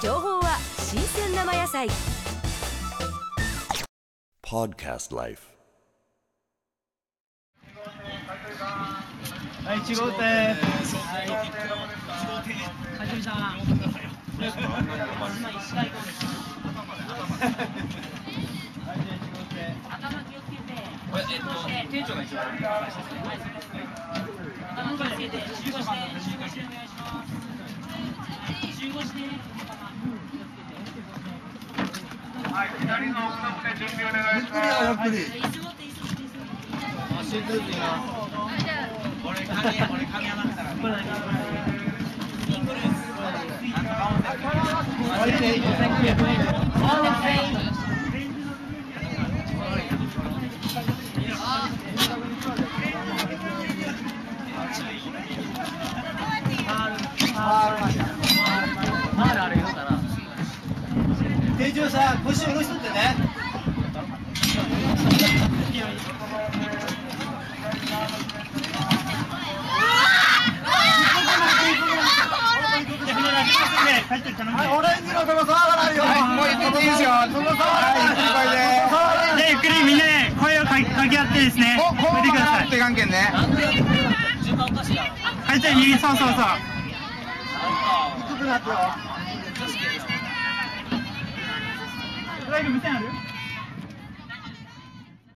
情報は新鮮生野菜。Podcast Life. はい、1号艇。はい。はじめさん。今石川行こうです。はい、じゃあ1号艇。頭気をつけて、えっと、店長が一番最初ですね。頭気をつけて、集合して、集合してお願い。します。はい、左の奥の船準備お願いします。椅子持って、椅子持って、椅子持って。あ、さん、腰下ろしとってね。オレンジのとこ触らないよ。もう行っていいですよ。そこ触らない。でゆっくりみんなで声をかかけ合ってですね見てくださいって関係ね。順番おかしいだろ。はいじゃあ右そうそうそう低くなってよ。Later, we down here.